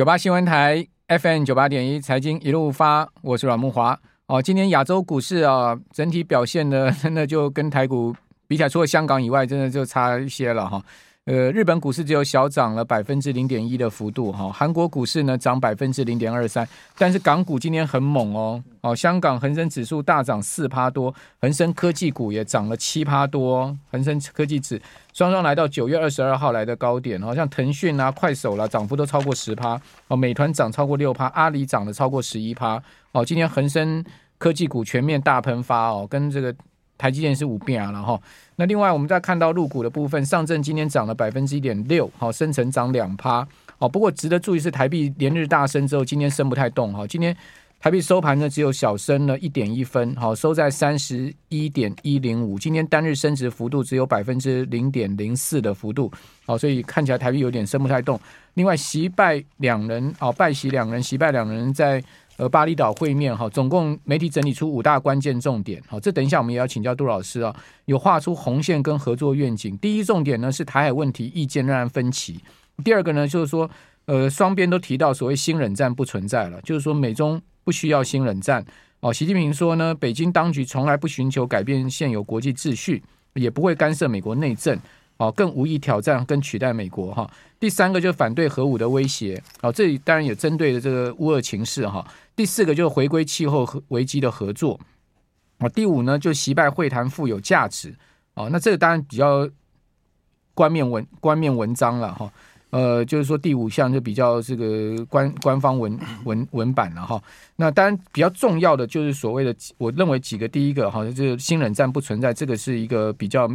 九八新闻台 FM 九八点一财经一路发，我是阮慕华。哦，今天亚洲股市啊，整体表现呢，真的就跟台股比起来，除了香港以外，真的就差一些了哈。呃，日本股市只有小涨了百分之零点一的幅度哈，韩国股市呢涨百分之零点二三，但是港股今天很猛哦，哦，香港恒生指数大涨四趴多，恒生科技股也涨了七趴多，恒生科技指双双来到九月二十二号来的高点，好像腾讯啊、快手啦，涨幅都超过十趴，哦，美团涨超过六趴，阿里涨了超过十一趴，哦，今天恒生科技股全面大喷发哦，跟这个。台积电是五变啊，然后那另外我们再看到入股的部分，上证今天涨了百分之一点六，好，深成涨两趴，哦，不过值得注意是台币连日大升之后，今天升不太动，哈，今天台币收盘呢只有小升了一点一分，好，收在三十一点一零五，今天单日升值幅度只有百分之零点零四的幅度，好，所以看起来台币有点升不太动。另外，习拜两人，哦，拜习两人，习拜两人在。和巴厘岛会面哈，总共媒体整理出五大关键重点。好，这等一下我们也要请教杜老师啊。有画出红线跟合作愿景。第一重点呢是台海问题意见仍然分歧。第二个呢就是说，呃，双边都提到所谓新冷战不存在了，就是说美中不需要新冷战。哦，习近平说呢，北京当局从来不寻求改变现有国际秩序，也不会干涉美国内政。哦，更无意挑战跟取代美国哈。第三个就是反对核武的威胁。哦，这里当然也针对的这个乌俄情势哈。第四个就是回归气候和危机的合作。啊，第五呢就习拜会谈富有价值。哦，那这个当然比较冠冕文冠冕文章了哈。呃，就是说第五项就比较这个官官方文文文版了哈。那当然比较重要的就是所谓的，我认为几个，第一个好像就是新冷战不存在，这个是一个比较。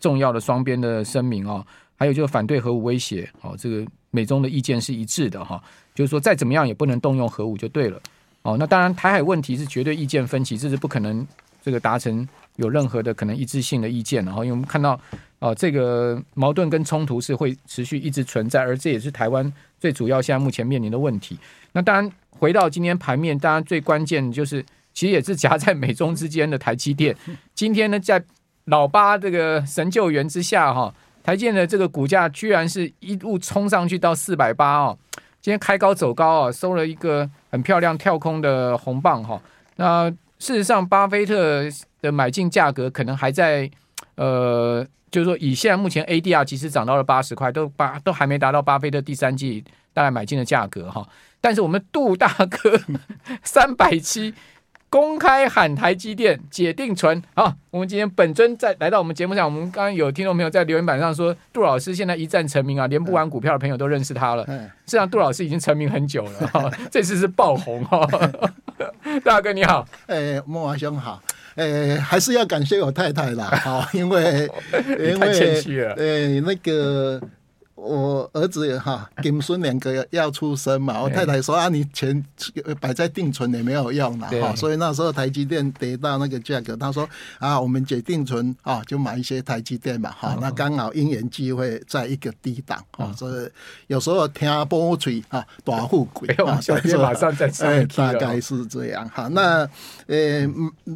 重要的双边的声明啊，还有就是反对核武威胁，哦，这个美中的意见是一致的哈，就是说再怎么样也不能动用核武就对了，哦，那当然台海问题是绝对意见分歧，这是不可能这个达成有任何的可能一致性的意见，然后因为我们看到哦，这个矛盾跟冲突是会持续一直存在，而这也是台湾最主要现在目前面临的问题。那当然回到今天盘面，当然最关键就是其实也是夹在美中之间的台积电，今天呢在。老八这个神救援之下哈，台建的这个股价居然是一路冲上去到四百八哦，今天开高走高啊，收了一个很漂亮跳空的红棒哈。那事实上，巴菲特的买进价格可能还在呃，就是说以现在目前 ADR 其实涨到了八十块，都八都还没达到巴菲特第三季大概买进的价格哈。但是我们杜大哥 三百七。公开喊台积电解定存，好，我们今天本尊在来到我们节目上，我们刚刚有听众朋友在留言板上说，杜老师现在一战成名啊，连不玩股票的朋友都认识他了。实际上，杜老师已经成名很久了，哈，这次是爆红哈。大哥你好，哎，莫华兄好，哎，还是要感谢我太太啦，好，因为 因为太谦虚了，哎，那个。我儿子也哈，跟孙两个要出生嘛，我太太说啊，你钱摆在定存也没有用了哈，所以那时候台积电跌到那个价格，他说啊，我们解定存啊，就买一些台积电嘛哈，那刚好因缘机会在一个低档啊，所以有时候听波吹啊，大富贵啊，所以马上再哎，大概是这样哈，那呃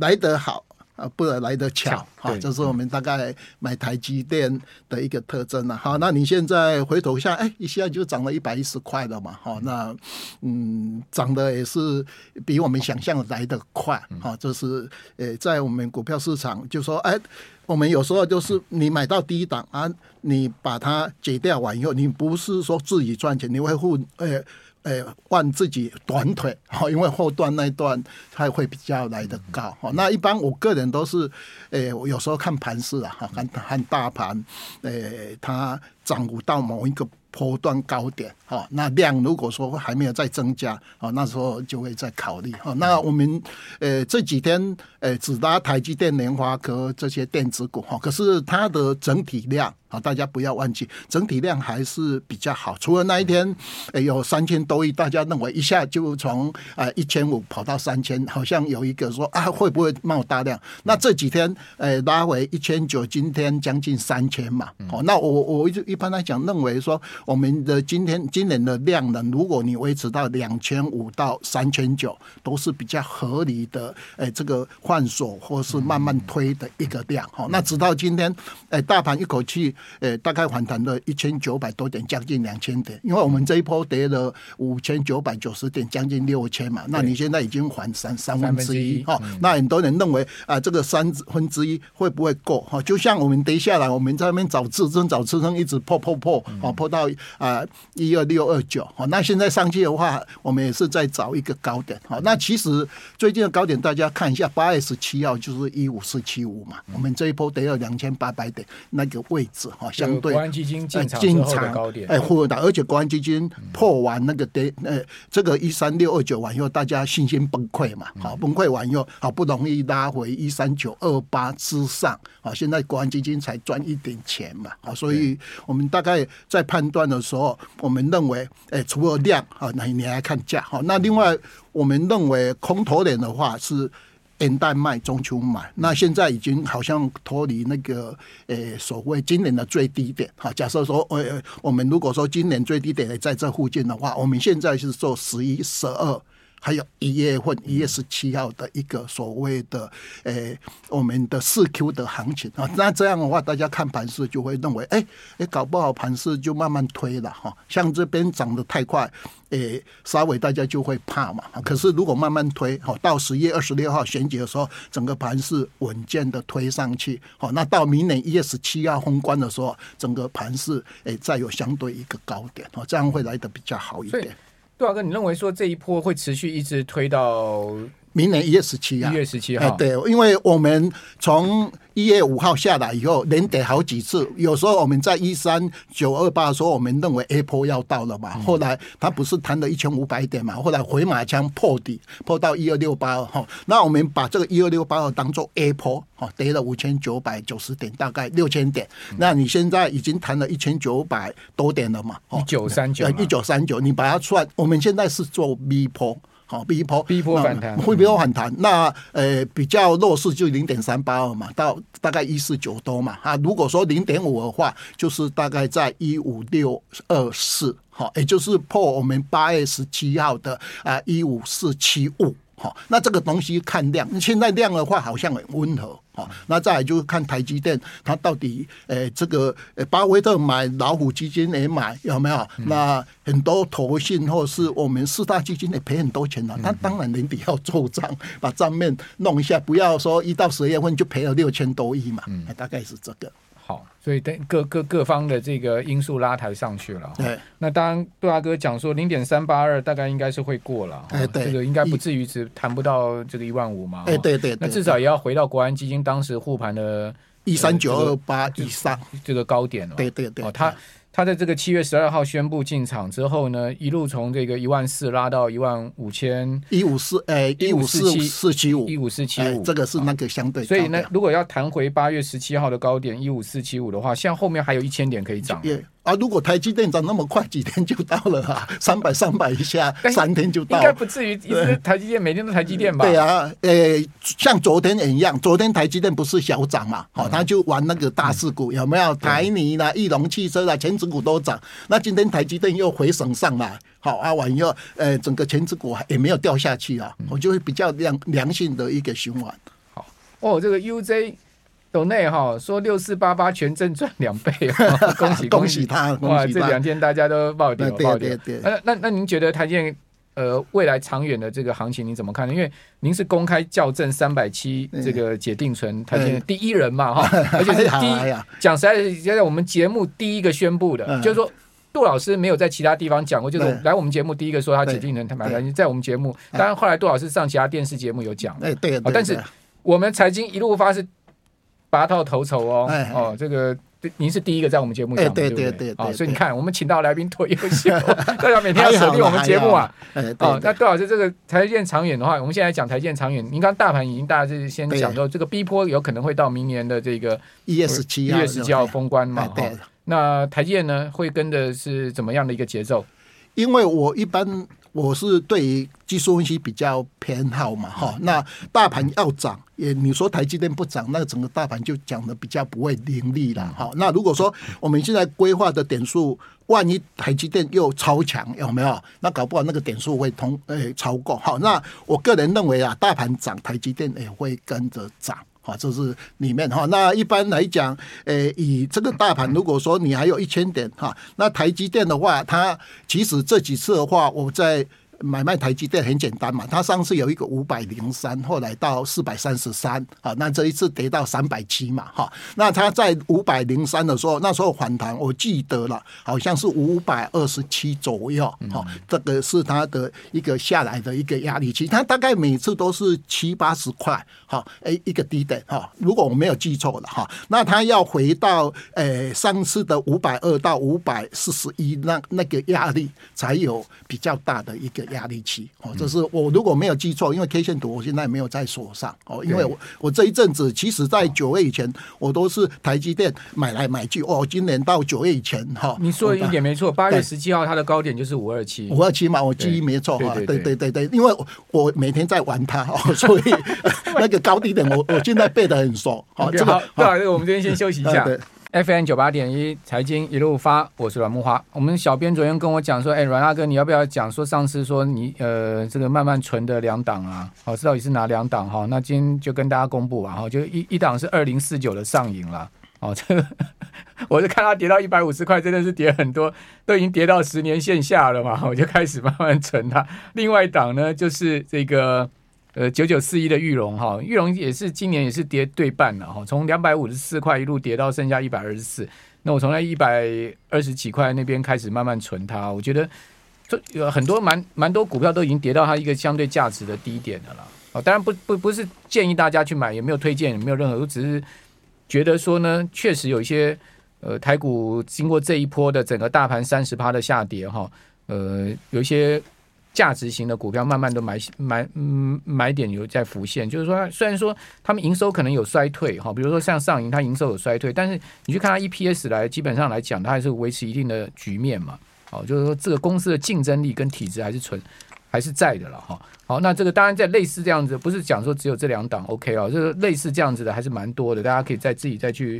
来得好。啊，不来得巧哈，这是我们大概买台积电的一个特征了。好，那你现在回头下，哎，一下就涨了一百一十块了嘛？哈，那嗯，涨的也是比我们想象来得快。哈，这是呃，在我们股票市场，就说，哎，我们有时候就是你买到低档啊，你把它解掉完以后，你不是说自己赚钱，你会付呃。诶，换自己短腿哈，因为后段那一段它会比较来得高哈，那一般我个人都是，诶，我有时候看盘势啊，看看大盘，诶，它涨幅到某一个。波段高点，哈，那量如果说还没有再增加，啊，那时候就会再考虑，哈。那我们呃这几天呃只拉台积电、联发科这些电子股，哈，可是它的整体量啊，大家不要忘记，整体量还是比较好。除了那一天呃有三千多亿，大家认为一下就从啊一千五跑到三千，好像有一个说啊会不会冒大量？那这几天呃拉回一千九，今天将近三千嘛，哦，那我我一一般来讲认为说。我们的今天今年的量能，如果你维持到两千五到三千九，都是比较合理的。哎，这个换手或是慢慢推的一个量哈。那直到今天，哎，大盘一口气，哎，大概反弹了一千九百多点，将近两千点。因为我们这一波跌了五千九百九十点，将近六千嘛。那你现在已经还三三分之一哈。那很多人认为啊，这个三分之一会不会够哈？就像我们跌下来，我们在那边找支撑，找支撑，一直破破破，啊，破到啊一二六二九。好，那现在上去的话，我们也是在找一个高点。好，那其实最近的高点，大家看一下，八月十七号就是一五四七五嘛。我们这一波得有两千八百点，那个位置哈，相对国安基金进场之后的高点，哎，获得，而且国安基金破完那个跌，呃，这个一三六二九完以后，大家信心崩溃嘛，好，崩溃完以后，好不容易拉回一三九二八之上，好，现在国安基金才赚一点钱嘛，好，所以我们大概在判断的时候，我们认为，哎，除了量啊，那你来看价，好，那另外我们认为空头点的话是元旦卖，中秋买，那现在已经好像脱离那个呃所谓今年的最低点，哈，假设说呃我们如果说今年最低点在这附近的话，我们现在是做十一、十二。还有一月份一月十七号的一个所谓的诶，我们的四 Q 的行情啊，那这样的话，大家看盘势就会认为，哎哎，搞不好盘势就慢慢推了哈。像这边涨得太快，诶，稍微大家就会怕嘛。可是如果慢慢推，好，到十月二十六号选举的时候，整个盘势稳健的推上去，好，那到明年一月十七号封关的时候，整个盘势诶再有相对一个高点，哦，这样会来得比较好一点。杜老哥，你认为说这一波会持续一直推到明年一月十七啊？一月十七号，哎，对，因为我们从一月五号下来以后，连跌好几次。有时候我们在一三九二八的时候，我们认为 A 波要到了嘛。后来它不是弹了一千五百点嘛？后来回马枪破底，破到一二六八二哈。那我们把这个一二六八二当做 A 波，哈，跌了五千九百九十点，大概六千点。那你现在已经弹了一千九百多点了嘛？一九三九，一九三九，你把它算，我们现在是做 B 波。好逼迫逼迫反弹，会比较反弹。那呃，比较弱势就零点三八二嘛，到大概一四九多嘛。啊，如果说零点五的话，就是大概在一五六二四，好，也就是破我们八月十七号的啊一五四七五。好，那这个东西看量，现在量的话好像很温和。好，那再来就是看台积电，它到底诶、欸、这个巴菲特买，老虎基金也买，有没有？嗯、那很多投信或是我们四大基金也赔很多钱了。他当然年底要做账，把账面弄一下，不要说一到十月份就赔了六千多亿嘛。嗯，大概是这个。好，所以等各各各方的这个因素拉抬上去了。对，那当然杜大哥讲说零点三八二大概应该是会过了。哎，对，这个应该不至于只谈不到这个一万五嘛。哎，对对，那至少也要回到国安基金当时护盘的一三九二八以上这个高点了。对对对，哦，他。他在这个七月十二号宣布进场之后呢，一路从这个一万四拉到一万五千一五四，哎，一五四七四七五，一五四七五，这个是那个相对。所以呢，如果要弹回八月十七号的高点一五四七五的话，像后面还有一千点可以涨。啊，如果台积电涨那么快，几天就到了啊，三百三百一下，三天就到了。应该不至于一直台积电每天都台积电吧？对啊，呃、欸，像昨天也一样，昨天台积电不是小涨嘛？好、嗯，他就玩那个大势股，有没有？台泥啦、翼龙汽车啦，全指股都涨。那今天台积电又回升上来，好啊，完以后，呃，整个全指股也没有掉下去啊，我就会比较良良性的一个循环。好，哦，这个 UJ。斗内哈说六四八八全正赚两倍，恭喜恭喜他！哇，这两天大家都爆点爆点。那那那您觉得台积电呃未来长远的这个行情你怎么看呢？因为您是公开校正三百七这个解定存台积电第一人嘛哈，而且是第一讲实在是在我们节目第一个宣布的，就是说杜老师没有在其他地方讲过，就是来我们节目第一个说他解定存他买在我们节目，当然后来杜老师上其他电视节目有讲，哎对，但是我们财经一路发是。拔套头筹哦，哦，这个您是第一个在我们节目讲的，对对对，啊，所以你看，我们请到来宾多优秀，大家每天要锁定我们节目啊，哦，那杜老师这个台积电长远的话，我们现在讲台积电长远，您刚大盘已经大家就是先讲到这个逼坡有可能会到明年的这个一月十七一月十七号封关嘛，那台积电呢会跟的是怎么样的一个节奏？因为我一般我是对于技术分析比较偏好嘛，哈。那大盘要涨，也你说台积电不涨，那整个大盘就讲的比较不会凌厉了，哈。那如果说我们现在规划的点数，万一台积电又超强，有没有？那搞不好那个点数会通诶、欸、超过，好。那我个人认为啊，大盘涨，台积电也会跟着涨。好，这是里面哈。那一般来讲，呃，以这个大盘，如果说你还有一千点哈，那台积电的话，它其实这几次的话，我在。买卖台积电很简单嘛，它上次有一个五百零三，后来到四百三十三，啊，那这一次跌到三百七嘛，哈，那它在五百零三的时候，那时候反弹，我记得了，好像是五百二十七左右，哈，这个是它的一个下来的一个压力期，它大概每次都是七八十块，哈，哎，一个低点，哈，如果我没有记错了，哈，那它要回到，诶，上次的五百二到五百四十一，那那个压力才有比较大的一个。压力期哦，这是我如果没有记错，因为 K 线图我现在没有在锁上哦，因为我我这一阵子其实在九月以前我都是台积电买来买去哦，今年到九月以前哈，你说的一点没错，八月十七号它的高点就是五二七，五二七嘛，我记忆没错哈，对对对。对，因为我每天在玩它哦，所以那个高低点我我现在背得很熟，好，这个好，不好意思，我们这边先休息一下。FM 九八点一财经一路发，我是阮慕驊。我们小编昨天跟我讲说，哎、阮大哥，你要不要讲说上次说你呃这个慢慢存的两档啊？好，这到底是哪两档哈？那今天就跟大家公布吧哈，就一一档是二零四九的上影了。哦，这个 我就看它跌到一百五十块，真的是跌很多，都已经跌到十年线下了嘛，我就开始慢慢存它。另外一档呢，就是这个。呃，九九四一的玉龙哈，玉龙也是今年也是跌对半了哈，从两百五十四块一路跌到剩下一百二十四。那我从那一百二十几块那边开始慢慢存它，我觉得这有很多蛮蛮多股票都已经跌到它一个相对价值的低点的了。哦，当然不不不是建议大家去买，也没有推荐，也没有任何，我只是觉得说呢，确实有一些呃台股经过这一波的整个大盘三十趴的下跌哈，呃有一些。价值型的股票慢慢都买买嗯买点有在浮现，就是说虽然说他们营收可能有衰退哈，比如说像上银，它营收有衰退，但是你去看它 EPS 来，基本上来讲，它还是维持一定的局面嘛。好，就是说这个公司的竞争力跟体质还是存还是在的了哈。好，那这个当然在类似这样子，不是讲说只有这两档 OK 哦，就是类似这样子的还是蛮多的，大家可以再自己再去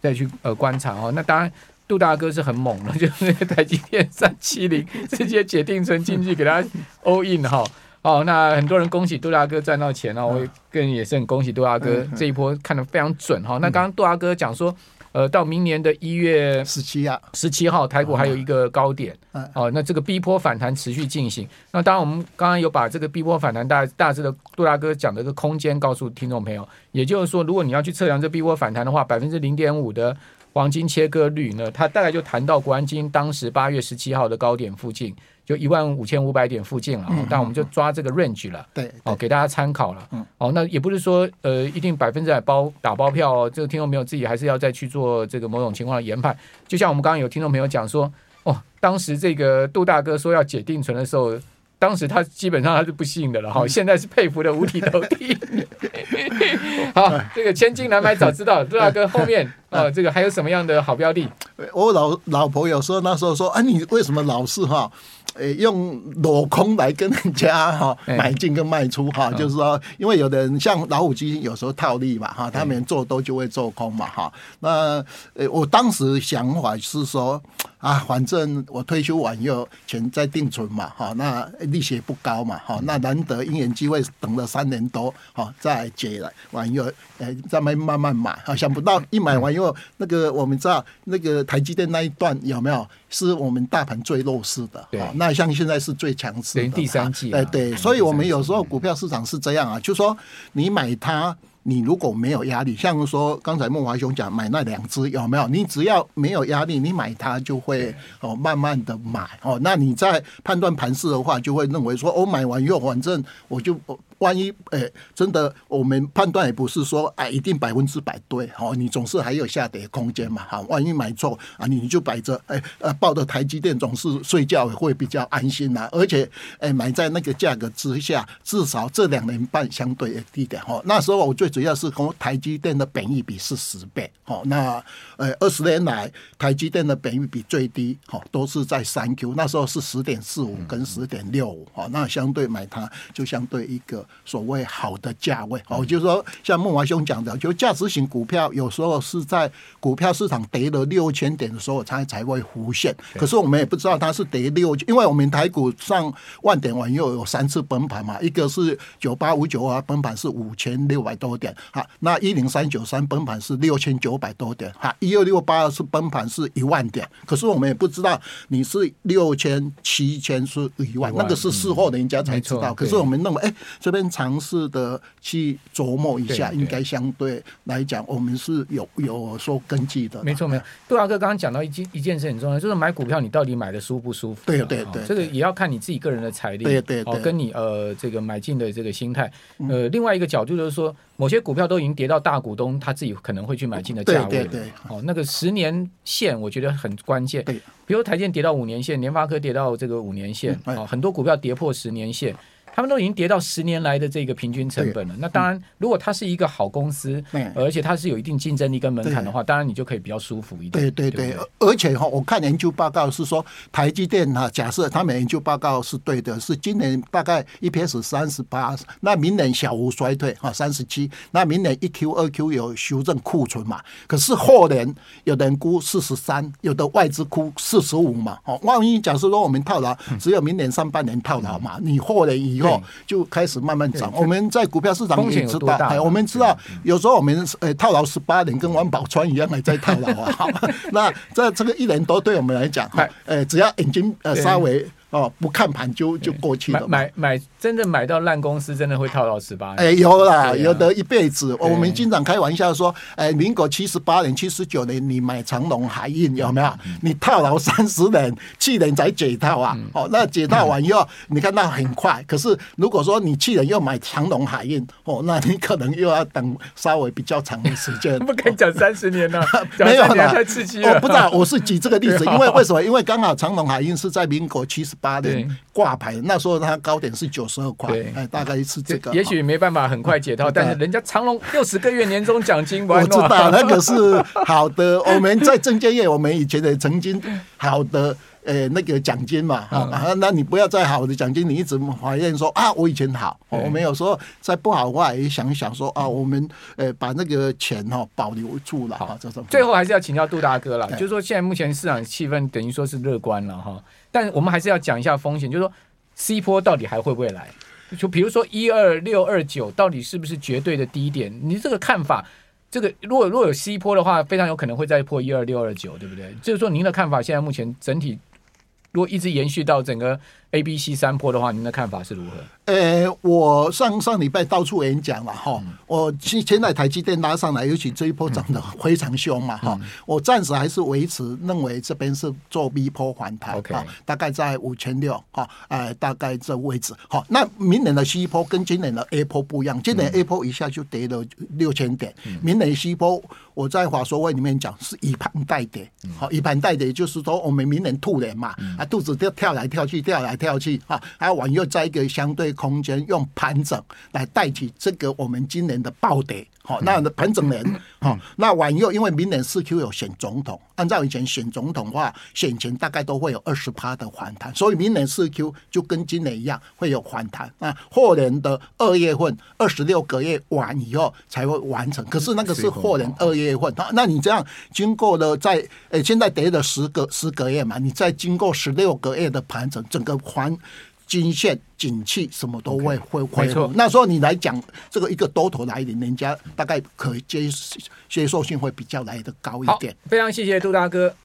再去呃观察哦。那当然。杜大哥是很猛的，就是那个台积电三七零 直接解定存进去给他 all in 哈，哦，那很多人恭喜杜大哥赚到钱了，我个人也是很恭喜杜大哥这一波看得非常准哈。那刚刚杜大哥讲说，呃，到明年的一月十七啊，十七号台股还有一个高点，哦，那这个逼波反弹持续进行。那当然我们刚刚有把这个逼波反弹大大致的杜大哥讲的一个空间告诉听众朋友，也就是说，如果你要去测量这逼波反弹的话，百分之零点五的。黄金切割率呢？它大概就谈到国安基金当时八月十七号的高点附近，就一万五千五百点附近了。但我们就抓这个 range 了，对，哦，给大家参考了。哦，那也不是说呃一定百分之百包打包票哦。这个听众朋友自己还是要再去做这个某种情况的研判。就像我们刚刚有听众朋友讲说，哦，当时这个杜大哥说要解定存的时候。当时他基本上他是不信的了哈，现在是佩服的五体投地。好，这个千金难买早知道，杜大哥后面啊，这个还有什么样的好标的？我老老婆有时候那时候说，啊，你为什么老是哈？诶，用裸空来跟人家哈买进跟卖出哈，就是说，因为有的人像老虎基金有时候套利嘛哈，他们做多就会做空嘛哈。那诶，我当时想法是说啊，反正我退休完以后钱再定存嘛哈，那利息也不高嘛哈，那难得因缘机会等了三年多哈，再解了完以后诶，再慢慢慢买哈，想不到一买完以后，那个我们知道那个台积电那一段有没有？是我们大盘最弱势的，对，那像现在是最强势的。第三季，对对，所以我们有时候股票市场是这样啊，就说你买它，你如果没有压力，像说刚才孟华兄讲买那两只有没有？你只要没有压力，你买它就会哦慢慢的买哦。那你在判断盘势的话，就会认为说哦买完以后，反正我就。万一诶、欸，真的，我们判断也不是说哎，一定百分之百对哦，你总是还有下跌空间嘛哈。万一买错啊，你就摆着哎呃，抱着台积电总是睡觉也会比较安心呐。而且哎，买在那个价格之下，至少这两年半相对也低点哦。那时候我最主主要是跟台积电的本益比是十倍，好，那呃二十年来台积电的本益比最低，好，都是在三 Q，那时候是十点四五跟十点六五，好，那相对买它就相对一个所谓好的价位，好，就是说像孟华兄讲的，就价值型股票有时候是在股票市场跌了六千点的时候，它才会浮现，可是我们也不知道它是跌六，因为我们台股上万点完又有三次崩盘嘛，一个是九八五九啊，崩盘是五千六百多点，哈，那一零三九三崩盘是六千九百多点，哈，一二六八是崩盘是一万点，可是我们也不知道你是六千七千是一万，那个是事后人家才知道。可是我们认为，哎，这边尝试的去琢磨一下，应该相对来讲，我们是有有说根据的。没错，没错。杜大哥刚刚讲到一件一件事很重要，就是买股票你到底买的舒不舒服？对对对，这个也要看你自己个人的财力，对对对，跟你呃这个买进的这个心态。呃，另外一个角度就是说，某些股票都已经跌到大股东他自己可能会去买进的价位。对对对。哦，那个十年线我觉得很关键。对。比如台建跌到五年线，联发科跌到这个五年线，哦，很多股票跌破十年线。他们都已经跌到十年来的这个平均成本了。那当然，如果它是一个好公司，而且它是有一定竞争力跟门槛的话，当然你就可以比较舒服一点。对对对，而且哈，我看研究报告是说，台积电哈，假设他们研究报告是对的，是今年大概 EPS 三十八，那明年小幅衰退哈，三十七，那明年一 Q 二 Q 有修正库存嘛？可是后年有的人估四十三，有的外资估四十五嘛？哦，万一假设说我们套牢，只有明年上半年套牢嘛？你后年以后。就开始慢慢涨。我们在股票市场也知道，哎，我们知道有时候我们呃套牢十八年，跟王宝钏一样还在套牢啊。好，那这这个一年多对我们来讲，呃，只要眼睛呃稍微。哦，不看盘就就过去了。买买真的买到烂公司，真的会套到十八年。哎，有啦，有的一辈子。我们经常开玩笑说，哎，民国七十八年、七十九年，你买长隆海运有没有？你套牢三十年，去年才解套啊。哦，那解套完以后，你看那很快。可是如果说你去年又买长隆海运，哦，那你可能又要等稍微比较长的时间。不可以讲三十年了，没有了，太刺激了。我不知道，我是举这个例子，因为为什么？因为刚好长隆海运是在民国七十。八年挂牌，那时候它高点是九十二块，哎，大概是这个。也许没办法很快解套，但是人家长隆六十个月年终奖金，我知道那个是好的。我们在证券业，我们以前也曾经好的呃那个奖金嘛，啊，那你不要再好的奖金，你一直怀念说啊，我以前好，我们有时候再不好的话也想一想说啊，我们呃把那个钱哈保留住了哈。这种最后还是要请教杜大哥了，就是说现在目前市场气氛等于说是乐观了哈。但我们还是要讲一下风险，就是说 C 波到底还会不会来？就比如说一二六二九，到底是不是绝对的低点？你这个看法，这个如果如果有 C 波的话，非常有可能会再破一二六二九，对不对？就是说您的看法，现在目前整体如果一直延续到整个 A、B、C 三波的话，您的看法是如何？呃，我上上礼拜到处演讲了哈，我现现在台积电拉上来，尤其这一波涨得非常凶嘛哈，我暂时还是维持认为这边是做 B 波反弹，OK，大概在五千六哈，哎，大概这位置好。那明年的 C 波跟今年的 A 波不一样，今年 A 波一下就跌了六千点，明年 C 波我在华说会里面讲是以盘代跌，好，以盘代跌就是说我们明年兔年嘛，啊肚子跳跳来跳去，跳来跳去哈，还往右在一个相对。空间用盘整来代替这个我们今年的暴跌，好，那盘整年，好，那晚又因为明年四 Q 有选总统，按照以前选总统的话，选前大概都会有二十趴的反弹，所以明年四 Q 就跟今年一样会有反弹。那后年的二月份二十六个月完以后才会完成，可是那个是后年二月份，那你这样经过了在诶现在跌了十个十个月嘛，你再经过十六个月的盘整，整个环。均线、景气什么都会会恢复。那时候你来讲这个一个多头来临，人家大概可接接受性会比较来的高一点。非常谢谢杜大哥。